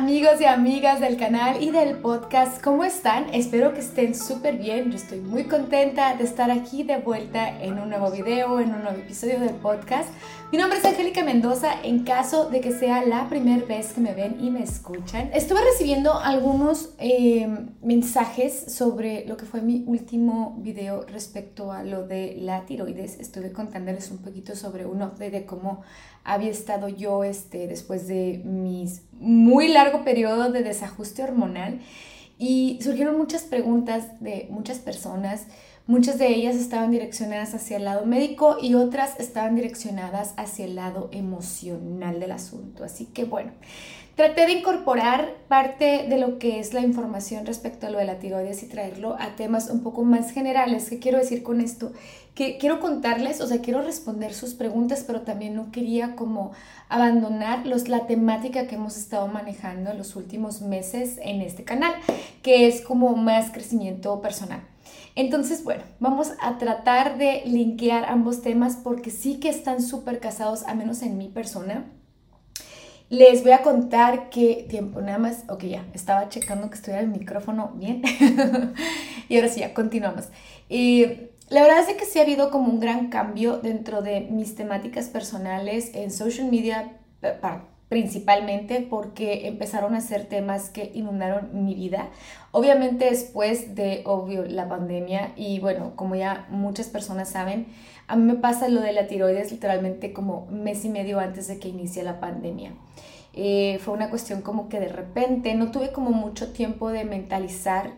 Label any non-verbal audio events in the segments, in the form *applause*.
amigos y amigas del canal y del podcast, ¿cómo están? Espero que estén súper bien. Yo estoy muy contenta de estar aquí de vuelta en un nuevo video, en un nuevo episodio del podcast. Mi nombre es Angélica Mendoza, en caso de que sea la primera vez que me ven y me escuchan. Estuve recibiendo algunos eh, mensajes sobre lo que fue mi último video respecto a lo de la tiroides. Estuve contándoles un poquito sobre un update de cómo había estado yo este, después de mis muy largo periodo de desajuste hormonal y surgieron muchas preguntas de muchas personas Muchas de ellas estaban direccionadas hacia el lado médico y otras estaban direccionadas hacia el lado emocional del asunto. Así que bueno, traté de incorporar parte de lo que es la información respecto a lo de la tiroides y traerlo a temas un poco más generales. ¿Qué quiero decir con esto? Que quiero contarles, o sea, quiero responder sus preguntas, pero también no quería como abandonar los, la temática que hemos estado manejando en los últimos meses en este canal, que es como más crecimiento personal. Entonces, bueno, vamos a tratar de linkear ambos temas porque sí que están súper casados, a menos en mi persona. Les voy a contar qué tiempo nada más, ok, ya, estaba checando que estuviera el micrófono bien. *laughs* y ahora sí, ya, continuamos. Y la verdad es que sí ha habido como un gran cambio dentro de mis temáticas personales en social media principalmente porque empezaron a ser temas que inundaron mi vida. Obviamente después de, obvio, la pandemia y bueno, como ya muchas personas saben, a mí me pasa lo de la tiroides literalmente como mes y medio antes de que inicie la pandemia. Eh, fue una cuestión como que de repente no tuve como mucho tiempo de mentalizar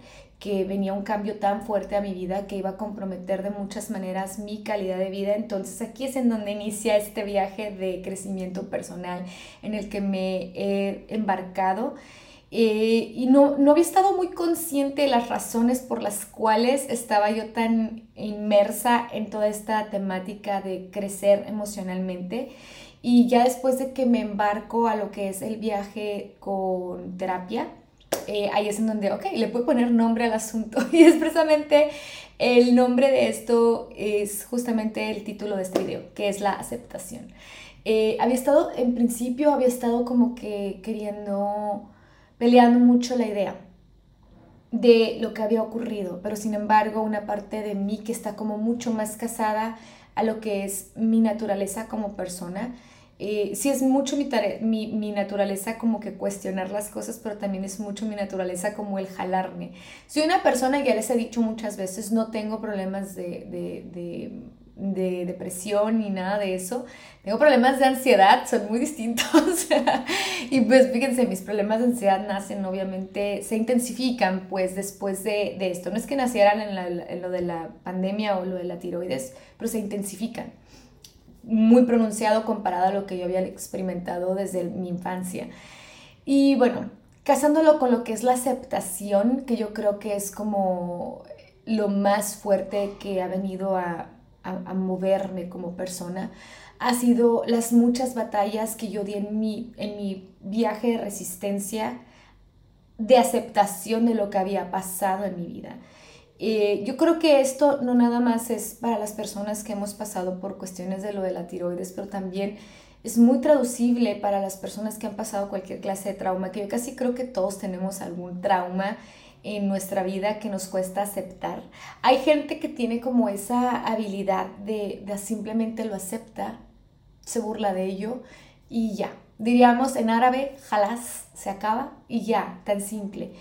que venía un cambio tan fuerte a mi vida que iba a comprometer de muchas maneras mi calidad de vida. Entonces aquí es en donde inicia este viaje de crecimiento personal en el que me he embarcado. Eh, y no, no había estado muy consciente de las razones por las cuales estaba yo tan inmersa en toda esta temática de crecer emocionalmente. Y ya después de que me embarco a lo que es el viaje con terapia, eh, ahí es en donde, ok, le puedo poner nombre al asunto. *laughs* Y es precisamente el nombre de esto, es justamente el título de este video, que es la aceptación. Eh, había estado, en principio, había estado como que queriendo, peleando mucho la idea de lo que había ocurrido, pero sin embargo una parte de mí que está como mucho más casada a lo que es mi naturaleza como persona, eh, sí es mucho mi, mi, naturaleza como que cuestionar las cosas, pero también es mucho mi naturaleza como el jalarme. Soy una persona, ya les he dicho muchas veces, no tengo problemas de, de, de, de depresión ni nada de eso. Tengo problemas de ansiedad, *laughs* son muy distintos. *laughs* y pues fíjense, mis problemas de ansiedad nacen, obviamente, se intensifican pues después de, de esto. No es que nacieran en, la, en lo de la pandemia o lo de la tiroides, pero se intensifican muy pronunciado comparado a lo que yo había experimentado desde mi infancia. Y bueno, casándolo con lo que es la aceptación, que yo creo que es como lo más fuerte que ha venido a, moverme como persona, ha sido las muchas batallas que yo di en mi, en mi viaje de resistencia, de aceptación de lo que había pasado en mi vida. Eh, yo creo que esto no nada más es para las personas que hemos pasado por cuestiones de lo de la tiroides, pero también es muy traducible para las personas que han pasado cualquier clase de trauma, que yo casi creo que todos tenemos algún trauma en nuestra vida que nos cuesta aceptar. Hay gente que tiene como esa habilidad de, de simplemente lo acepta, se burla de ello y ya. Diríamos en árabe, jalas, se acaba y ya, tan simple.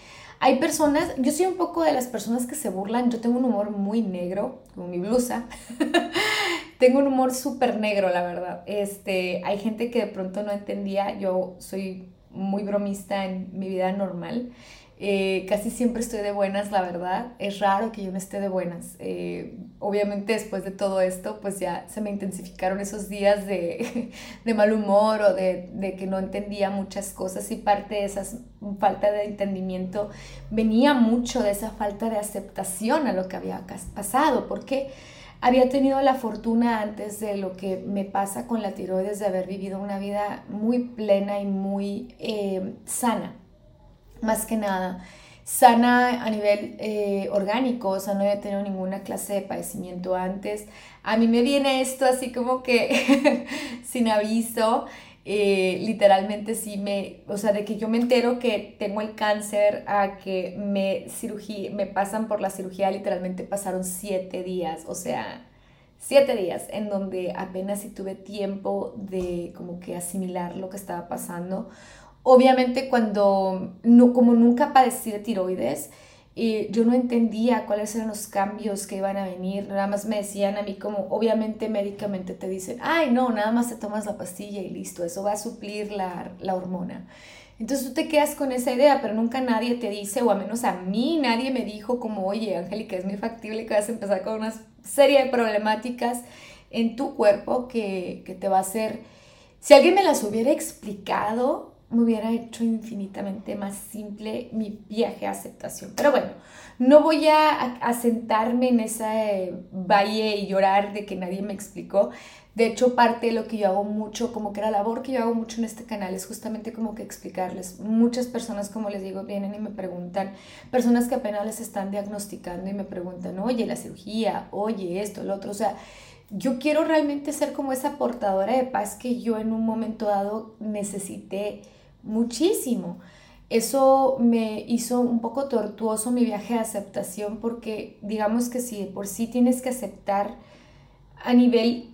Hay personas, yo soy un poco de las personas que se burlan, yo tengo un humor muy negro, como mi blusa. *laughs* tengo un humor súper negro, la verdad. Este, hay gente que de pronto no entendía, yo soy muy bromista en mi vida normal. Eh, casi siempre estoy de buenas, la verdad. Es raro que yo no esté de buenas. Eh, obviamente después de todo esto, pues ya se me intensificaron esos días de, *laughs* mal humor o de, de, que no entendía muchas cosas y parte de esa falta de entendimiento venía mucho de esa falta de aceptación a lo que había pasado, porque había tenido la fortuna antes de lo que me pasa con la tiroides de haber vivido una vida muy plena y muy eh, sana más que nada sana a nivel eh, orgánico, o sea, no había tenido ninguna clase de padecimiento antes. A mí me viene esto así como que *laughs* sin aviso. eh, literalmente sí me, o sea, de que yo me entero que tengo el cáncer a que me, cirugía, me pasan por la cirugía, literalmente pasaron siete días, o sea, siete días en donde apenas si tuve tiempo de como que asimilar lo que estaba pasando. Obviamente cuando, no, como nunca padecí de tiroides, y yo no entendía cuáles eran los cambios que iban a venir, nada más me decían a mí como, obviamente médicamente te dicen, ay no, nada más te tomas la pastilla y listo, eso va a suplir la, la hormona. Entonces tú te quedas con esa idea, pero nunca nadie te dice, o a menos a mí nadie me dijo como, oye, Angélica, es muy factible que vas a empezar con una serie de problemáticas en tu cuerpo que, que te va a hacer, si alguien me las hubiera explicado, me hubiera hecho infinitamente más simple mi viaje a aceptación. Pero bueno, no voy a, sentarme en ese valle y llorar de que nadie me explicó. De hecho, parte de lo que yo hago mucho, como que la labor que yo hago mucho en este canal es justamente como que explicarles. Muchas personas, como les digo, vienen y me preguntan, personas que apenas les están diagnosticando y me preguntan, oye, la cirugía, oye, esto, lo otro. O sea, yo quiero realmente ser como esa portadora de paz que yo en un momento dado necesité muchísimo. Eso me hizo un poco tortuoso mi viaje de aceptación porque digamos que si por sí tienes que aceptar a nivel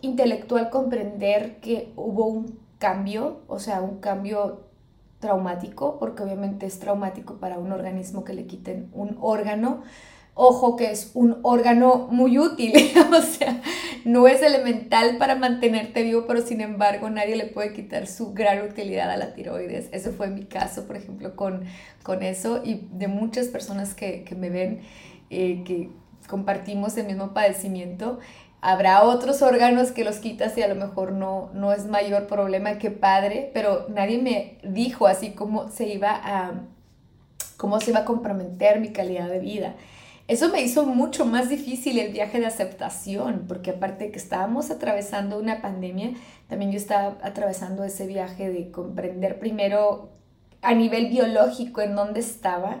intelectual comprender que hubo un cambio, o sea, un cambio traumático, porque obviamente es traumático para un organismo que le quiten un órgano, Ojo que es un órgano muy útil, *laughs* o sea, no es elemental para mantenerte vivo, pero sin embargo nadie le puede quitar su gran utilidad a la tiroides. Ese fue mi caso, por ejemplo, con, con eso y de muchas personas que, me ven, eh, que compartimos el mismo padecimiento. Habrá otros órganos que los quitas y a lo mejor no, no es mayor problema que padre, pero nadie me dijo así cómo se iba a, cómo se iba a comprometer mi calidad de vida. Eso me hizo mucho más difícil el viaje de aceptación, porque aparte de que estábamos atravesando una pandemia, también yo estaba atravesando ese viaje de comprender primero a nivel biológico en dónde estaba.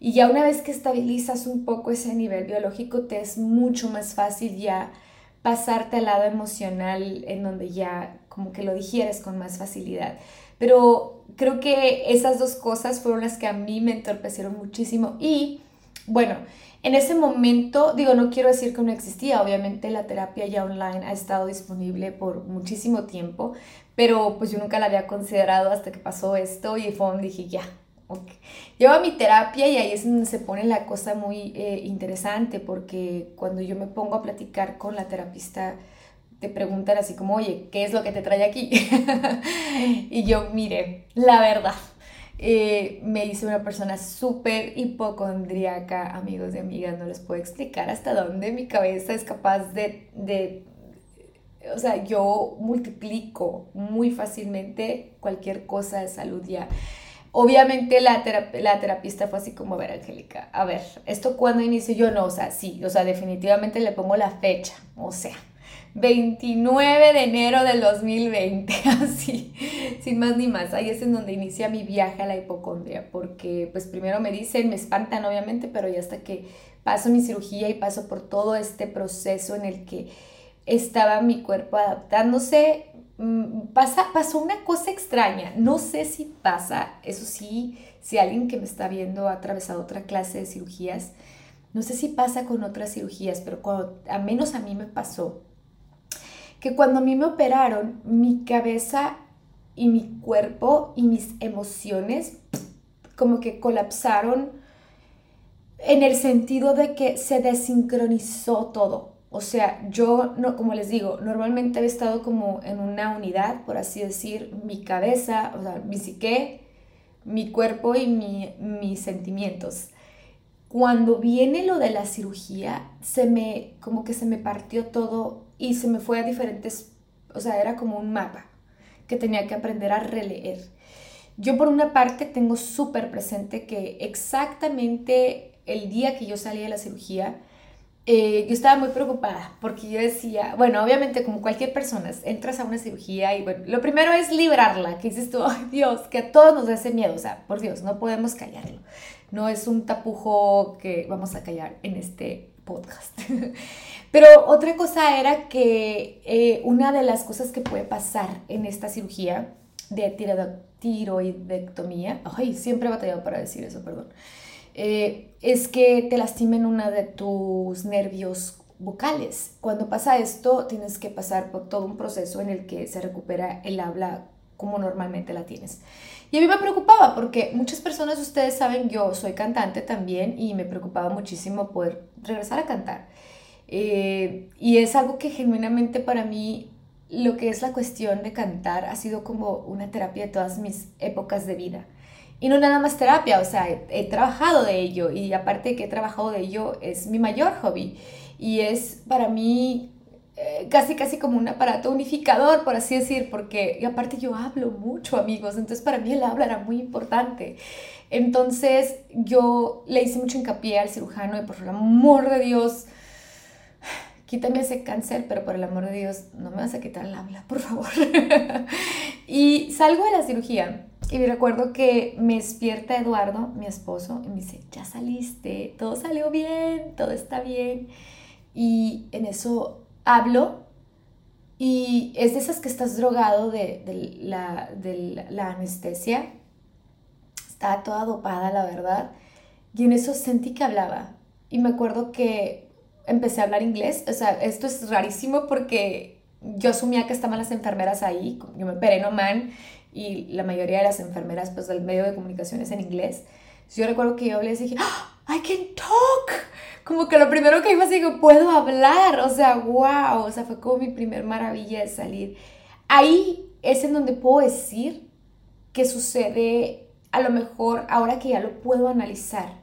Y ya una vez que estabilizas un poco ese nivel biológico, te es mucho más fácil ya pasarte al lado emocional en donde ya como que lo digieres con más facilidad. Pero creo que esas dos cosas fueron las que a mí me entorpecieron muchísimo y bueno, en ese momento, digo, no quiero decir que no existía, obviamente la terapia ya online ha estado disponible por muchísimo tiempo, pero pues yo nunca la había considerado hasta que pasó esto y fue donde dije, ya, ok. Llevo mi terapia y ahí es donde se pone la cosa muy eh, interesante porque cuando yo me pongo a platicar con la terapista, te preguntan así como, oye, ¿qué es lo que te trae aquí? *laughs* y yo, mire, la verdad, eh, me hice una persona súper hipocondríaca, amigos y amigas, no les puedo explicar hasta dónde mi cabeza es capaz de, de o sea, yo multiplico muy fácilmente cualquier cosa de salud ya. Obviamente la, la terapista fue así como, a ver, Angélica, a ver, ¿esto cuándo inició? Yo no, o sea, sí, o sea, definitivamente le pongo la fecha, o sea, 29 de enero del 2020, *laughs* así, sin más ni más. Ahí es en donde inicia mi viaje a la hipocondria, porque pues primero me dicen, me espantan obviamente, pero ya hasta que paso mi cirugía y paso por todo este proceso en el que estaba mi cuerpo adaptándose, mm, pasa, pasó una cosa extraña. No sé si pasa, eso sí, si alguien que me está viendo ha atravesado otra clase de cirugías, no sé si pasa con otras cirugías, pero cuando, a menos a mí me pasó, que cuando a mí me operaron, mi cabeza y mi cuerpo y mis emociones como que colapsaron en el sentido de que se desincronizó todo. O sea, yo, no, como les digo, normalmente he estado como en una unidad, por así decir, mi cabeza, o sea, mi psique, mi cuerpo y mi, mis sentimientos. Cuando viene lo de la cirugía, se me, como que se me partió todo y se me fue a diferentes, o sea, era como un mapa que tenía que aprender a releer. Yo por una parte tengo súper presente que exactamente el día que yo salí de la cirugía, eh, yo estaba muy preocupada porque yo decía, bueno, obviamente como cualquier persona, entras a una cirugía y bueno, lo primero es librarla, que dices tú, ay Dios, que a todos nos da ese miedo, o sea, por Dios, no podemos callarlo. No es un tapujo que vamos a callar en este podcast. *laughs* Pero otra cosa era que eh, una de las cosas que puede pasar en esta cirugía de tiroidectomía, ay, siempre he batallado para decir eso, perdón, eh, es que te lastimen una de tus nervios vocales. Cuando pasa esto, tienes que pasar por todo un proceso en el que se recupera el habla como normalmente la tienes. Y a mí me preocupaba porque muchas personas, ustedes saben, yo soy cantante también y me preocupaba muchísimo poder regresar a cantar. Eh, y es algo que genuinamente para mí, lo que es la cuestión de cantar ha sido como una terapia de todas mis épocas de vida. Y no nada más terapia, o sea, he, trabajado de ello y aparte que he trabajado de ello es mi mayor hobby y es para mí eh, casi casi como un aparato unificador, por así decir, porque y aparte yo hablo mucho, amigos, entonces para mí el habla era muy importante. Entonces yo le hice mucho hincapié al cirujano y por el amor de Dios, quítame ese cáncer, pero por el amor de Dios, no me vas a quitar el habla, por favor. *laughs* y salgo de la cirugía y me recuerdo que me despierta Eduardo, mi esposo, y me dice, ya saliste, todo salió bien, todo está bien. Y en eso hablo y es de esas que estás drogado de, la, de la anestesia. Estaba toda dopada, la verdad. Y en eso sentí que hablaba. Y me acuerdo que empecé a hablar inglés. O sea, esto es rarísimo porque yo asumía que estaban las enfermeras ahí. Yo me operé no man y la mayoría de las enfermeras pues del medio de comunicación es en inglés. Yo recuerdo que yo les dije, ¡Ah! I can talk. Como que lo primero que iba así, que puedo hablar. O sea, wow. O sea, fue como mi primer maravilla de salir. Ahí es en donde puedo decir que sucede, a lo mejor, ahora que ya lo puedo analizar,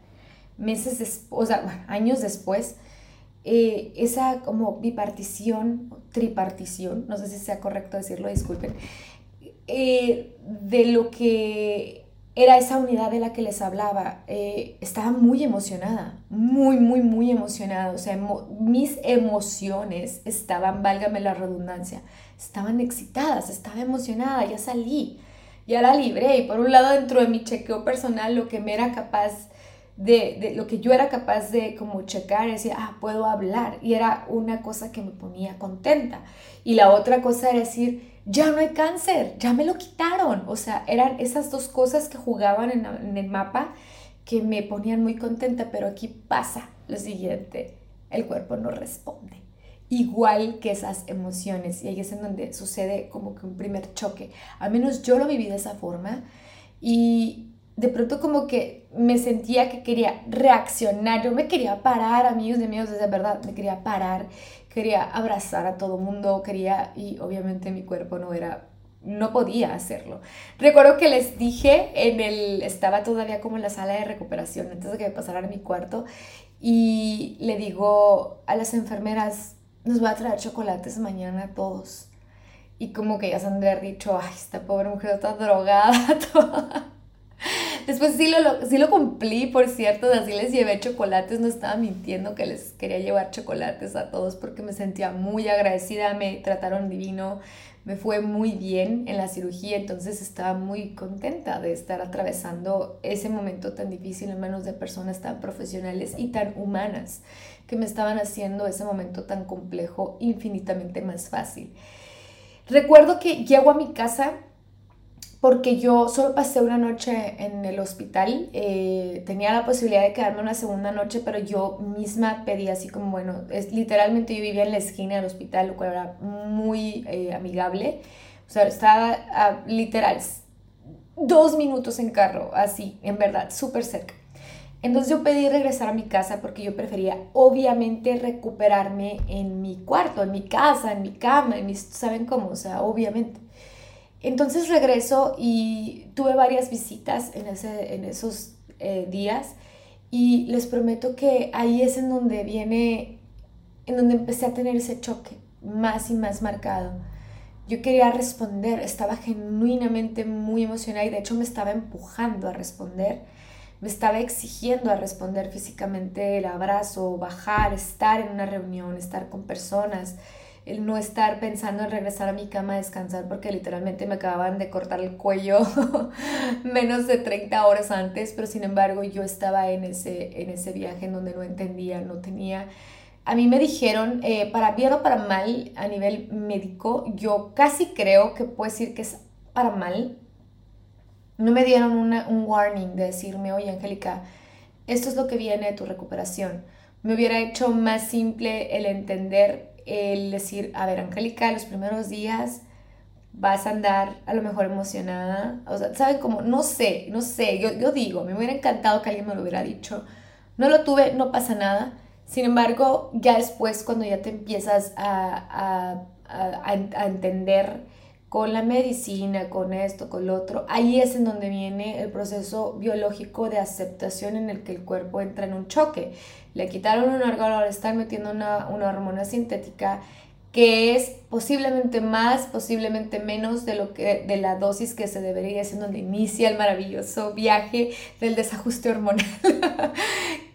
meses después, o sea, años después, eh, esa como bipartición, tripartición, no sé si sea correcto decirlo, disculpen, eh, de lo que era esa unidad de la que les hablaba. Eh, estaba muy emocionada, muy, muy, muy emocionada. O sea, mis emociones estaban, válgame la redundancia, estaban excitadas, estaba emocionada, ya salí, ya la libré. Y por un lado, dentro de mi chequeo personal, lo que me era capaz de, de, lo que yo era capaz de como checar, decía, ah, puedo hablar. Y era una cosa que me ponía contenta. Y la otra cosa era decir, ya no hay cáncer, ya me lo quitaron. O sea, eran esas dos cosas que jugaban en, el mapa que me ponían muy contenta, pero aquí pasa lo siguiente, el cuerpo no responde. Igual que esas emociones, y ahí es en donde sucede como que un primer choque. Al menos yo lo viví de esa forma y de pronto como que me sentía que quería reaccionar, yo me quería parar, amigos de amigos, de verdad, me quería parar quería abrazar a todo mundo, quería, y obviamente mi cuerpo no era, no podía hacerlo. Recuerdo que les dije, en el, estaba todavía como en la sala de recuperación antes de que me pasaran a mi cuarto, y le digo a las enfermeras, nos va a traer chocolates mañana a todos. Y como que ya se han dicho, ay, esta pobre mujer está drogada. *laughs* Después sí lo, sí lo cumplí, por cierto, así les llevé chocolates, no estaba mintiendo que les quería llevar chocolates a todos porque me sentía muy agradecida, me trataron divino, me fue muy bien en la cirugía, entonces estaba muy contenta de estar atravesando ese momento tan difícil en manos de personas tan profesionales y tan humanas que me estaban haciendo ese momento tan complejo infinitamente más fácil. Recuerdo que llego a mi casa porque yo solo pasé una noche en el hospital, eh, tenía la posibilidad de quedarme una segunda noche, pero yo misma pedí así como, bueno, es, literalmente yo vivía en la esquina del hospital, lo cual era muy eh, amigable, o sea, estaba a, literal dos minutos en carro, así, en verdad, súper cerca. Entonces yo pedí regresar a mi casa porque yo prefería obviamente recuperarme en mi cuarto, en mi casa, en mi cama, en mis, ¿saben cómo? O sea, obviamente. Entonces regreso y tuve varias visitas en, ese, en esos eh, días y les prometo que ahí es en donde viene, en donde empecé a tener ese choque más y más marcado. Yo quería responder, estaba genuinamente muy emocionada y de hecho me estaba empujando a responder, me estaba exigiendo a responder físicamente el abrazo, bajar, estar en una reunión, estar con personas, el no estar pensando en regresar a mi cama a descansar porque literalmente me acababan de cortar el cuello *laughs* menos de 30 horas antes, pero sin embargo yo estaba en ese, en ese viaje en donde no entendía, no tenía... A mí me dijeron, eh, para bien o para mal, a nivel médico, yo casi creo que puedo decir que es para mal. No me dieron un warning de decirme, oye, Angélica, esto es lo que viene de tu recuperación. Me hubiera hecho más simple el entender el decir, a ver, Angélica, los primeros días vas a andar a lo mejor emocionada, o sea, ¿saben cómo? No sé, no sé, yo, yo digo, me hubiera encantado que alguien me lo hubiera dicho. No lo tuve, no pasa nada. Sin embargo, ya después, cuando ya te empiezas a, a, a entender con la medicina, con esto, con lo otro, ahí es en donde viene el proceso biológico de aceptación en el que el cuerpo entra en un choque. Le quitaron un órgano, ahora están metiendo una, una hormona sintética que es posiblemente más, posiblemente menos de, lo que, de la dosis que se debería, es en donde inicia el maravilloso viaje del desajuste hormonal, *laughs*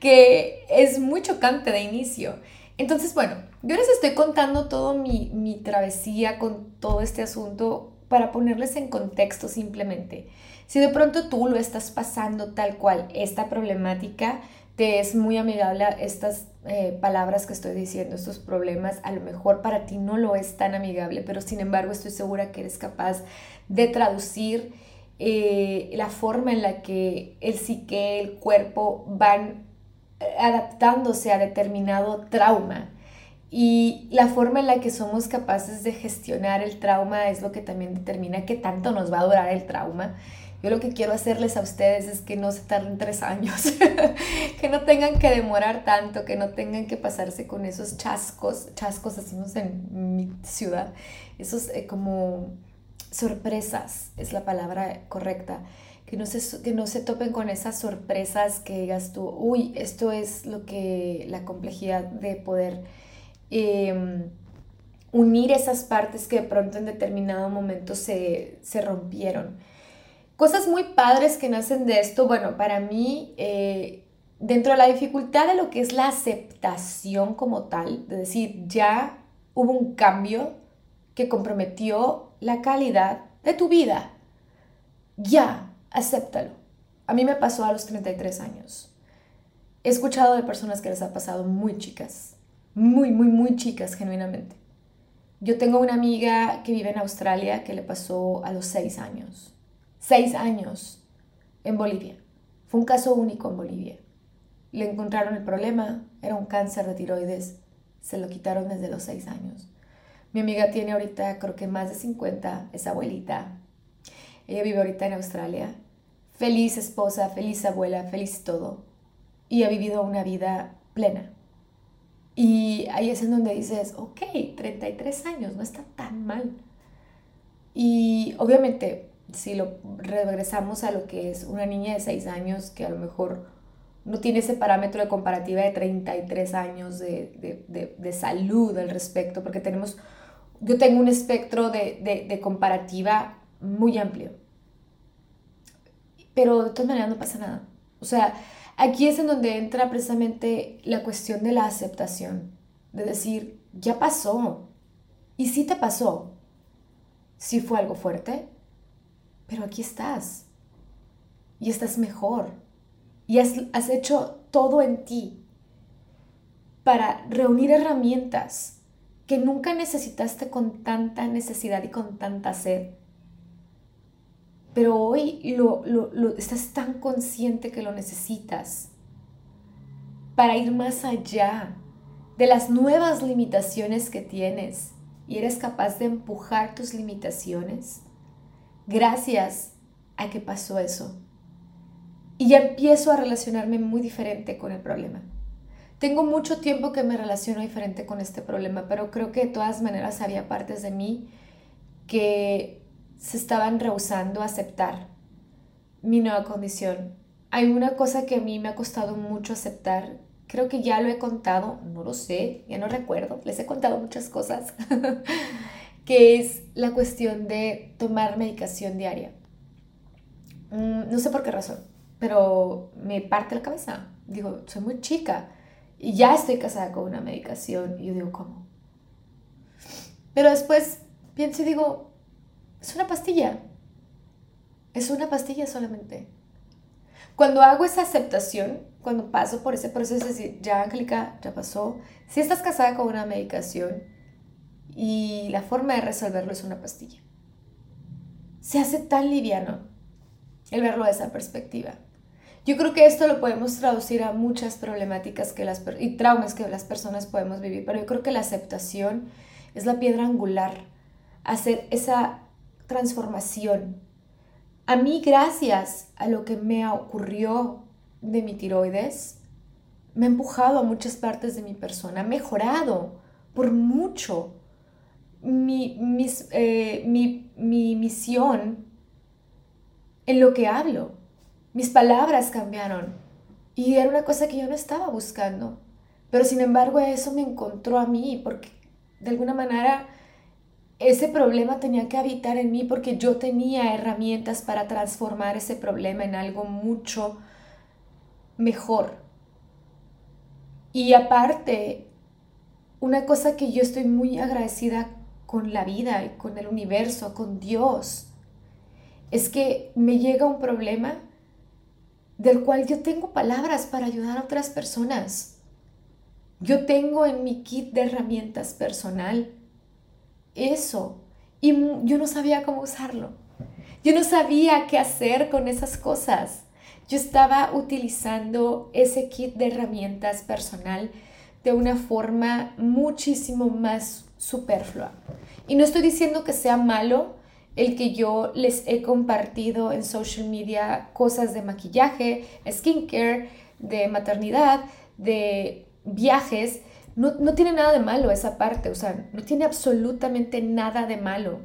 que es muy chocante de inicio. Entonces, bueno, yo les estoy contando todo mi, mi travesía con todo este asunto para ponerles en contexto simplemente. Si de pronto tú lo estás pasando tal cual, esta problemática, te es muy amigable estas eh, palabras que estoy diciendo, estos problemas, a lo mejor para ti no lo es tan amigable, pero sin embargo estoy segura que eres capaz de traducir eh, la forma en la que el psique, el cuerpo van adaptándose a determinado trauma. Y la forma en la que somos capaces de gestionar el trauma es lo que también determina qué tanto nos va a durar el trauma. Yo lo que quiero hacerles a ustedes es que no se tarden tres años, *laughs* que no tengan que demorar tanto, que no tengan que pasarse con esos chascos, chascos decimos en mi ciudad, esos eh, como sorpresas, es la palabra correcta que no se, que no se topen con esas sorpresas que digas tú, uy, esto es lo que la complejidad de poder em, unir esas partes que de pronto en determinado momento se, rompieron. Cosas muy padres que nacen de esto, bueno, para mí, eh, dentro de la dificultad de lo que es la aceptación como tal, de decir, ya hubo un cambio que comprometió la calidad de tu vida. Ya, acéptalo. A mí me pasó a los 33 años. He escuchado de personas que les ha pasado muy chicas, muy, muy, muy chicas, genuinamente. Yo tengo una amiga que vive en Australia que le pasó a los 6 años. 6 años en Bolivia. Fue un caso único en Bolivia. Le encontraron el problema, era un cáncer de tiroides. Se lo quitaron desde los 6 años. Mi amiga tiene ahorita, creo que más de 50, es abuelita. Ella vive ahorita en Australia feliz esposa, feliz abuela, feliz todo. Y ha vivido una vida plena. Y ahí es en donde dices, ok, 33 años, no está tan mal. Y obviamente, si lo regresamos a lo que es una niña de 6 años que a lo mejor no tiene ese parámetro de comparativa de 33 años de, de, de, salud al respecto, porque tenemos, yo tengo un espectro de comparativa muy amplio pero de todas maneras no pasa nada. O sea, aquí es en donde entra precisamente la cuestión de la aceptación, de decir, ya pasó, y sí te pasó, sí fue algo fuerte, pero aquí estás, y estás mejor, y has, has hecho todo en ti para reunir herramientas que nunca necesitaste con tanta necesidad y con tanta sed pero hoy lo, estás tan consciente que lo necesitas para ir más allá de las nuevas limitaciones que tienes y eres capaz de empujar tus limitaciones gracias a que pasó eso. Y ya empiezo a relacionarme muy diferente con el problema. Tengo mucho tiempo que me relaciono diferente con este problema, pero creo que de todas maneras había partes de mí que se estaban rehusando a aceptar mi nueva condición. Hay una cosa que a mí me ha costado mucho aceptar. Creo que ya lo he contado, no lo sé, ya no recuerdo, les he contado muchas cosas, *laughs* que es la cuestión de tomar medicación diaria. Mm, no sé por qué razón, pero me parte la cabeza. Digo, soy muy chica y ya estoy casada con una medicación. Y yo digo, ¿cómo? Pero después pienso y digo, es una pastilla. Es una pastilla solamente. Cuando hago esa aceptación, cuando paso por ese proceso de decir, ya Angélica, ya pasó, si estás casada con una medicación y la forma de resolverlo es una pastilla, se hace tan liviano el verlo de esa perspectiva. Yo creo que esto lo podemos traducir a muchas problemáticas que las, y traumas que las personas podemos vivir, pero yo creo que la aceptación es la piedra angular, hacer esa transformación. A mí, gracias a lo que me ocurrió de mi tiroides, me ha empujado a muchas partes de mi persona, ha mejorado por mucho mi, eh, mi, mi misión en lo que hablo. Mis palabras cambiaron y era una cosa que yo no estaba buscando. Pero sin embargo eso me encontró a mí porque de alguna manera ese problema tenía que habitar en mí porque yo tenía herramientas para transformar ese problema en algo mucho mejor. Y aparte, una cosa que yo estoy muy agradecida con la vida y con el universo, con Dios, es que me llega un problema del cual yo tengo palabras para ayudar a otras personas. Yo tengo en mi kit de herramientas personal eso y yo no sabía cómo usarlo. Yo no sabía qué hacer con esas cosas. Yo estaba utilizando ese kit de herramientas personal de una forma muchísimo más superflua. Y no estoy diciendo que sea malo, el que yo les he compartido en social media cosas de maquillaje, skincare, de maternidad, de viajes. No, no tiene nada de malo esa parte, o sea, no tiene absolutamente nada de malo.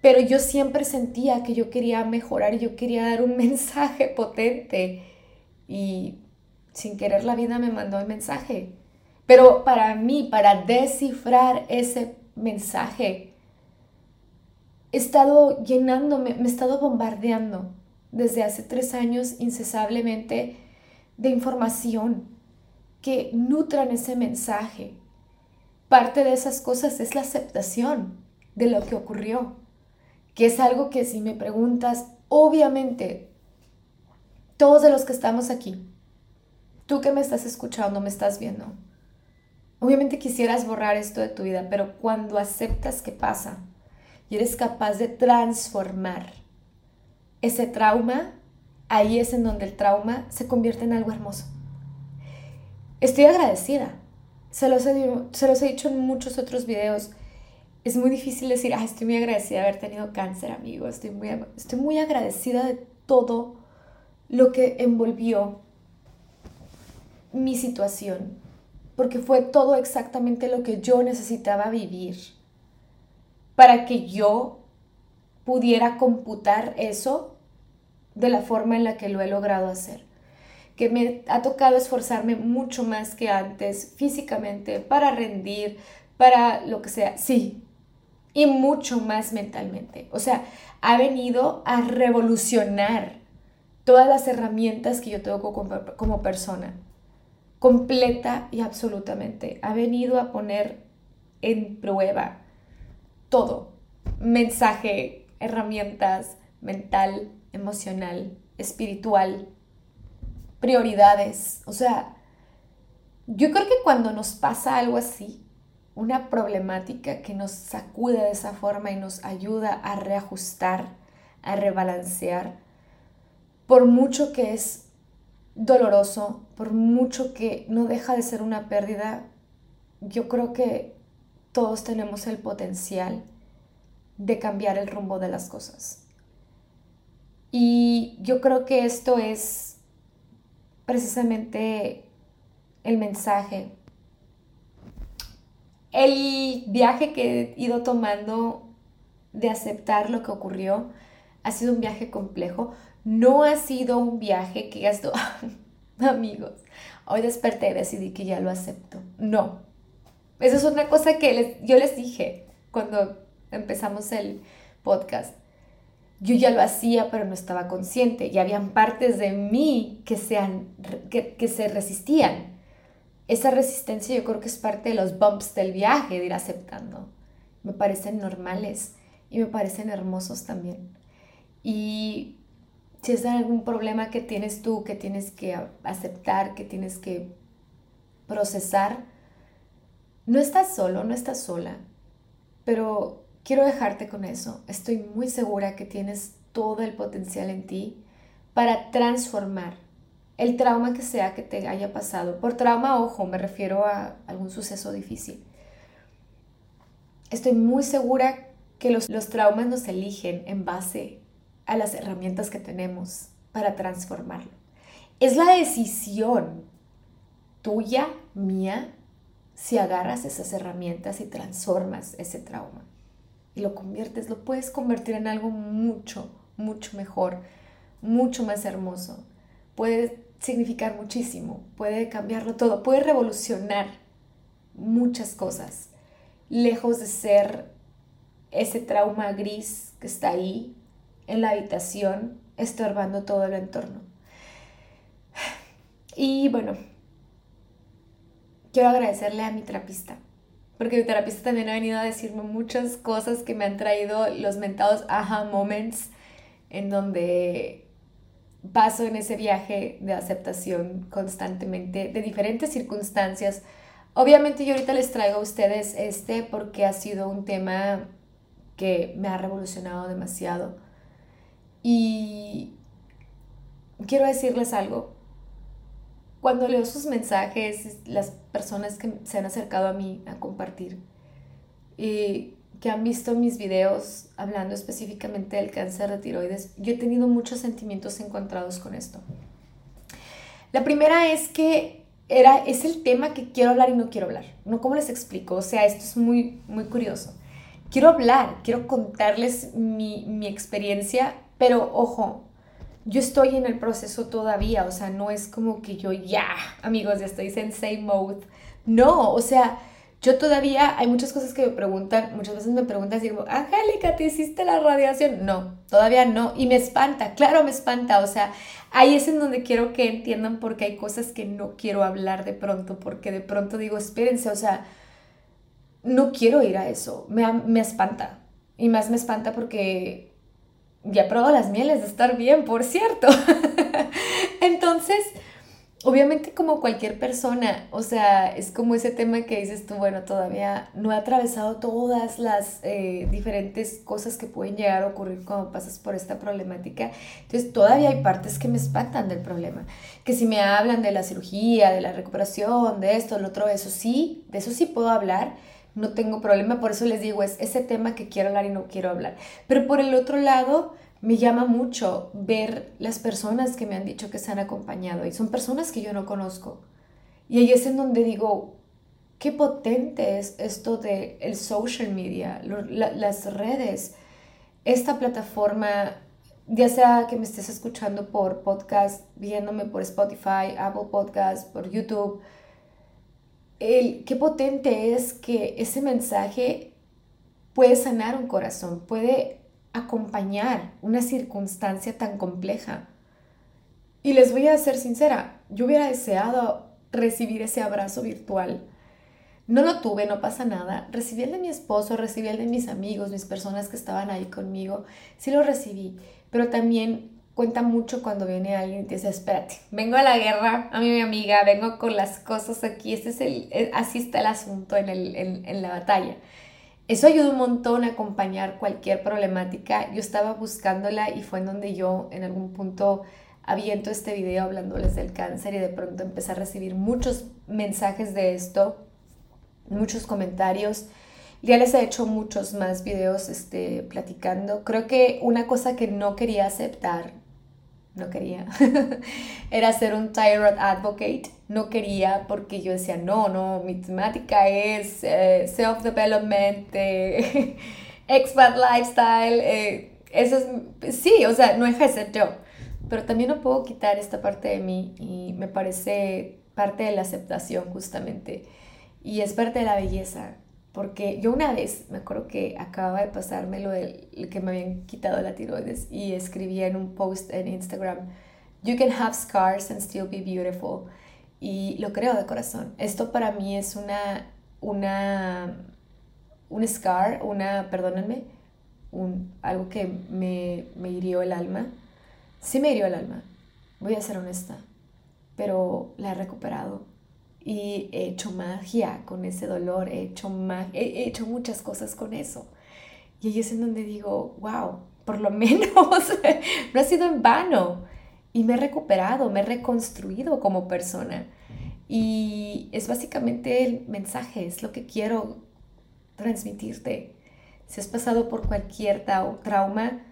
Pero yo siempre sentía que yo quería mejorar, yo quería dar un *laughs* mensaje potente y sin querer la vida me mandó el mensaje. Pero para mí, para descifrar ese mensaje, he estado llenándome, me he estado bombardeando desde hace tres años incesablemente de información que nutran ese mensaje. Parte de esas cosas es la aceptación de lo que ocurrió, que es algo que si me preguntas, obviamente, todos de los que estamos aquí, tú que me estás escuchando, me estás viendo, obviamente quisieras borrar esto de tu vida, pero cuando aceptas que pasa, y eres capaz de transformar ese trauma, ahí es en donde el trauma se convierte en algo hermoso. Estoy agradecida. Se los he, se los he dicho en muchos otros videos. Es muy difícil decir, ah, estoy muy agradecida de haber tenido cáncer, amigo. Estoy muy, estoy muy agradecida de todo lo que envolvió mi situación, porque fue todo exactamente lo que yo necesitaba vivir para que yo pudiera computar eso de la forma en la que lo he logrado hacer. Que me ha tocado esforzarme mucho más que antes físicamente para rendir, para lo que sea, sí, y mucho más mentalmente. O sea, ha venido a revolucionar todas las herramientas que yo tengo como, como persona, completa y absolutamente. Ha venido a poner en prueba todo. Mensaje, herramientas, mental, emocional, espiritual, prioridades. O sea, yo creo que cuando nos pasa algo así, una problemática que nos sacude de esa forma y nos ayuda a reajustar, a rebalancear, por mucho que es doloroso, por mucho que no deja de ser una pérdida, yo creo que todos tenemos el potencial de cambiar el rumbo de las cosas. Y yo creo que esto es precisamente el mensaje. El viaje que he ido tomando de aceptar lo que ocurrió ha sido un viaje complejo. No ha sido un viaje que esto, *laughs* amigos, hoy desperté y decidí que ya lo acepto. No, esa es una cosa que yo les dije cuando empezamos el podcast. Yo ya lo hacía, pero no estaba consciente. Y habían partes de mí que, sean, que, que se resistían. Esa resistencia yo creo que es parte de los bumps del viaje, de ir aceptando. me parecen normales y me parecen hermosos también. Y si es algún problema que tienes tú, que tienes que aceptar, que tienes que procesar, no estás solo, no estás sola, pero quiero dejarte con eso. Estoy muy segura que tienes todo el potencial en ti para transformar el trauma que sea que te haya pasado. Por trauma, ojo, me refiero a algún suceso difícil. Estoy muy segura que los, los traumas nos eligen en base a las herramientas que tenemos para transformarlo. Es la decisión tuya, mía, si agarras esas herramientas y transformas ese trauma. Lo conviertes, lo puedes convertir en algo mucho, mucho mejor, mucho más hermoso. Puede significar muchísimo, puede cambiarlo todo, puede revolucionar muchas cosas, lejos de ser ese trauma gris que está ahí en la habitación, estorbando todo el entorno. *sighs* Y bueno, quiero agradecerle a mi terapista, porque mi terapista también ha venido a decirme muchas cosas que me han traído los mentados aha moments, en donde paso en ese viaje de aceptación constantemente de diferentes circunstancias. Obviamente yo ahorita les traigo a ustedes este porque ha sido un tema que me ha revolucionado demasiado. Y quiero decirles algo. Cuando leo sus mensajes, las personas que se han acercado a mí a compartir, y que han visto mis videos hablando específicamente del cáncer de tiroides, yo he tenido muchos sentimientos encontrados con esto. La primera es que era, es el tema que quiero hablar y no quiero hablar. ¿No? ¿Cómo les explico? O sea, esto es muy, muy curioso. Quiero hablar, quiero contarles mi, mi experiencia, pero ojo, yo estoy en el proceso todavía, o sea, no es como que yo ya, amigos, ya estoy en same mode. No, o sea, yo todavía hay muchas cosas que me preguntan, muchas veces me preguntan, digo, Angélica, ¿te hiciste la radiación? No, todavía no. Y me espanta, claro, me espanta. O sea, ahí es en donde quiero que entiendan porque hay cosas que no quiero hablar de pronto, porque de pronto digo, espérense, o sea, no quiero ir a eso. Me, me espanta. Y más me espanta porque ya probado las mieles de estar bien, por cierto. *laughs* Entonces obviamente como cualquier persona, o sea, es como ese tema que dices tú, bueno, todavía no he atravesado todas las eh, diferentes cosas que pueden llegar a ocurrir cuando pasas por esta problemática. Entonces, todavía hay partes que me espantan del problema. Que si me hablan de la cirugía, de la recuperación, de esto, lo otro, eso sí, de eso sí puedo hablar. No tengo problema, por eso les digo, es ese tema que quiero hablar y no quiero hablar. Pero por el otro lado, me llama mucho ver las personas que me han dicho que se han acompañado y son personas que yo no conozco. Y ahí es en donde digo, qué potente es esto de el social media, las redes, esta plataforma, ya sea que me estés escuchando por podcast, viéndome por Spotify, Apple Podcast, por YouTube, el, qué potente es que ese mensaje puede sanar un corazón, puede acompañar una circunstancia tan compleja. Y les voy a ser sincera, yo hubiera deseado recibir ese abrazo virtual. No lo tuve, no pasa nada. Recibí el de mi esposo, recibí el de mis amigos, mis personas que estaban ahí conmigo. Sí lo recibí, pero también cuenta mucho cuando viene alguien y te dice, espérate, vengo a la guerra, a mi amiga, vengo con las cosas aquí, este es el, eh, así está el asunto en, el, en, en la batalla. Eso ayuda un montón a acompañar cualquier problemática. Yo estaba buscándola y fue en donde yo en algún punto aviento este video hablándoles del cáncer y de pronto empecé a recibir muchos mensajes de esto, muchos comentarios. Ya les he hecho muchos más videos este, platicando. Creo que una cosa que no quería aceptar no quería, *laughs* era ser un thyroid advocate, no quería porque yo decía, no, no, mi temática es eh, self-development, eh, *laughs* expat lifestyle, eh, eso es, sí, o sea, no es ser yo, pero también no puedo quitar esta parte de mí y me parece parte de la aceptación justamente. Y es parte de la belleza porque yo una vez, me acuerdo que acababa de pasarme lo del que me habían quitado la tiroides y escribía en un post en Instagram, You can have scars and still be beautiful. Y lo creo de corazón. Esto para mí es una, una un scar, una, perdónenme, un, algo que me, me hirió el alma. Sí me hirió el alma, voy a ser honesta, pero la he recuperado y he hecho magia con ese dolor, he hecho, he hecho muchas cosas con eso. Y ahí es en donde digo, wow, por lo *laughs* menos no ha sido en vano. Y me he recuperado, me he reconstruido como persona. Y es básicamente el mensaje, es lo que quiero transmitirte. Si has pasado por cualquier trauma,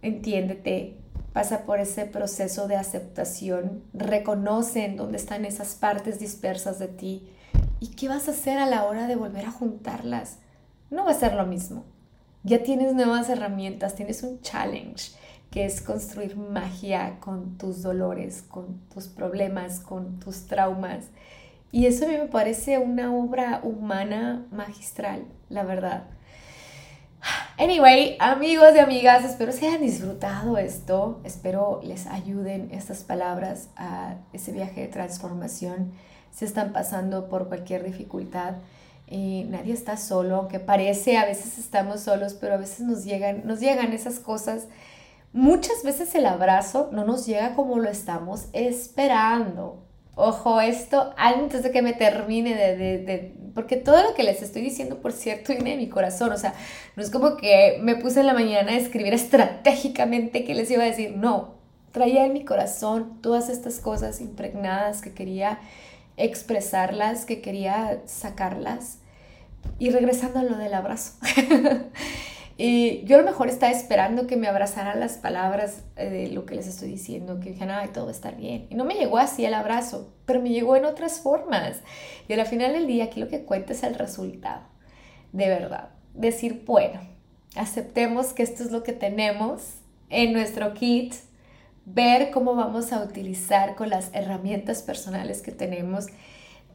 entiéndete, pasa por ese proceso de aceptación, reconoce en dónde están esas partes dispersas de ti y qué vas a hacer a la hora de volver a juntarlas. No va a ser lo mismo. Ya tienes nuevas herramientas, tienes un challenge que es construir magia con tus dolores, con tus problemas, con tus traumas. Y eso a mí me parece una obra humana magistral, la verdad. Anyway, amigos y amigas, espero que hayan disfrutado esto. Espero les ayuden estas palabras a ese viaje de transformación. Si están pasando por cualquier dificultad, eh, nadie está solo, aunque parece, a veces estamos solos, pero a veces nos llegan, nos llegan esas cosas. Muchas veces el abrazo no nos llega como lo estamos esperando. Ojo, esto antes de que me termine de, de, Porque todo lo que les estoy diciendo, por cierto, viene de mi corazón. O sea, no es como que me puse en la mañana a escribir *laughs* estratégicamente qué les iba a decir. No, traía en mi corazón todas estas cosas impregnadas que quería expresarlas, que quería sacarlas. Y regresando a lo del abrazo. *laughs* Y yo a lo mejor estaba esperando que me abrazaran las palabras eh, de lo que les estoy diciendo, que dijeran, ay, todo va a estar bien. Y no me llegó así el abrazo, pero me llegó en otras formas. Y al final del día, aquí lo que cuenta es el resultado, de verdad. Decir, bueno, aceptemos que esto es lo que tenemos en nuestro kit, ver cómo vamos a utilizar con las herramientas personales que tenemos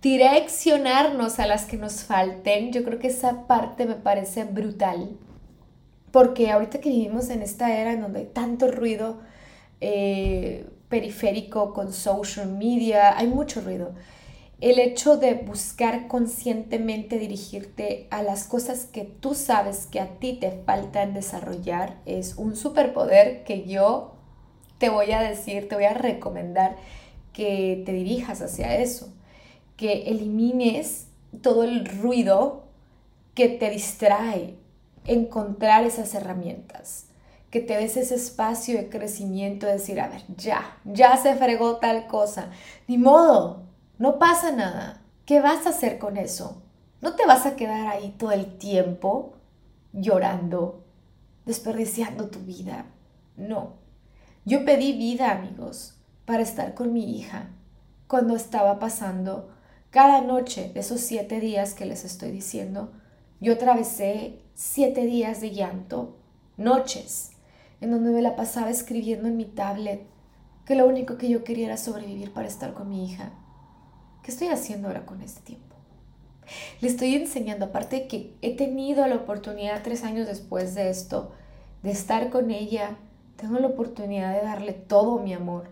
direccionarnos a las que nos falten. Yo creo que esa parte me parece brutal porque ahorita que vivimos en esta era en donde hay tanto ruido eh, periférico con social media, hay mucho ruido. El hecho de buscar conscientemente dirigirte a las cosas que tú sabes que a ti te faltan desarrollar es un superpoder que yo te voy a decir, te voy a recomendar que te dirijas hacia eso, que elimines todo el ruido que te distrae, encontrar esas herramientas, que te des ese espacio de crecimiento, de decir, a ver, ya, ya se fregó tal cosa, ni modo, no pasa nada, ¿qué vas a hacer con eso? No te vas a quedar ahí todo el tiempo llorando, desperdiciando tu vida, no. Yo pedí vida, amigos, para estar con mi hija cuando estaba pasando cada noche de esos siete días que les estoy diciendo, yo atravesé siete días de llanto, noches, en donde me la pasaba escribiendo en mi tablet que lo único que yo quería era sobrevivir para estar con mi hija. ¿Qué estoy haciendo ahora con este tiempo? Le estoy enseñando, aparte que he tenido la oportunidad tres años después de esto, de estar con ella, tengo la oportunidad de darle todo mi amor,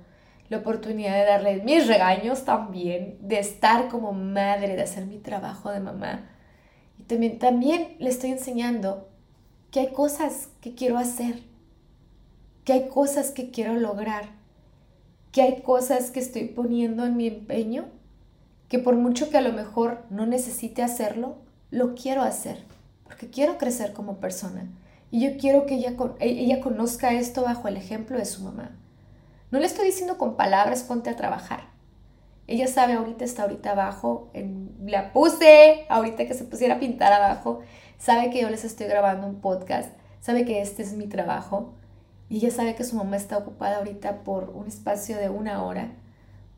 la oportunidad de darle mis regaños también, de estar como madre, de hacer mi trabajo de mamá también, le estoy enseñando que hay cosas que quiero hacer, que hay cosas que quiero lograr, que hay cosas que estoy poniendo en mi empeño, que por mucho que a lo mejor no necesite hacerlo, lo quiero hacer, porque quiero crecer como persona. Y yo quiero que ella, ella conozca esto bajo el ejemplo de su mamá. No le estoy diciendo con palabras, ponte a trabajar. Ella sabe, ahorita está ahorita abajo, en, la puse ahorita que se pusiera a pintar abajo, sabe que yo les estoy grabando un podcast, sabe que este es mi trabajo y ella sabe que su mamá está ocupada ahorita por un espacio de una hora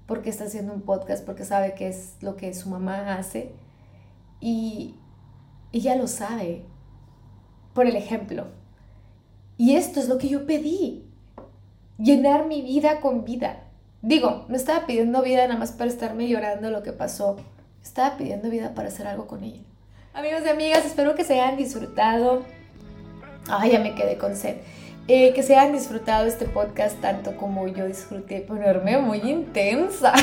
porque está haciendo un podcast, porque sabe que es lo que su mamá hace y ella lo sabe por el ejemplo. Y esto es lo que yo pedí, llenar mi vida con vida. Digo, no estaba pidiendo vida nada más para estarme llorando lo que pasó. Estaba pidiendo vida para hacer algo con ella. Amigos y amigas, espero que se hayan disfrutado. Ay, ya me quedé con sed. Eh, que se hayan disfrutado este podcast tanto como yo disfruté ponerme muy intensa.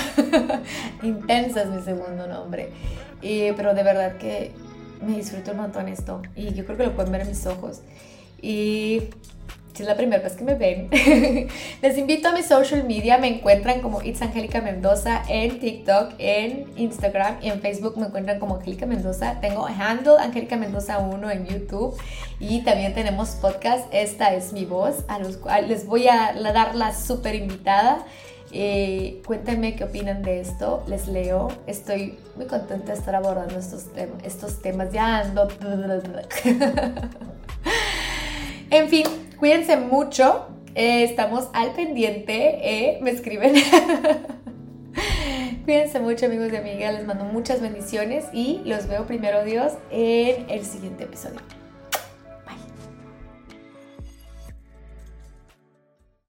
*laughs* intensa es mi segundo nombre. Eh, pero de verdad que me disfruto un montón esto y yo creo que lo pueden ver en mis ojos. Y es la primera vez que me ven, *laughs* les invito a mi social media. Me encuentran como It's Angélica Mendoza en TikTok, en Instagram y en Facebook me encuentran como Angélica Mendoza. Tengo handle Angélica Mendoza 1 en YouTube y también tenemos podcast. Esta es mi voz, a los cuales les voy a dar la súper invitada. Eh, cuéntenme qué opinan de esto, les leo. Estoy muy contenta de estar abordando estos, estos temas. Ya ando. *laughs* en fin, cuídense mucho. Eh, estamos al pendiente. Eh, me escriben. *laughs* Cuídense mucho amigos y amigas, les mando muchas bendiciones y los veo primero Dios en el siguiente episodio.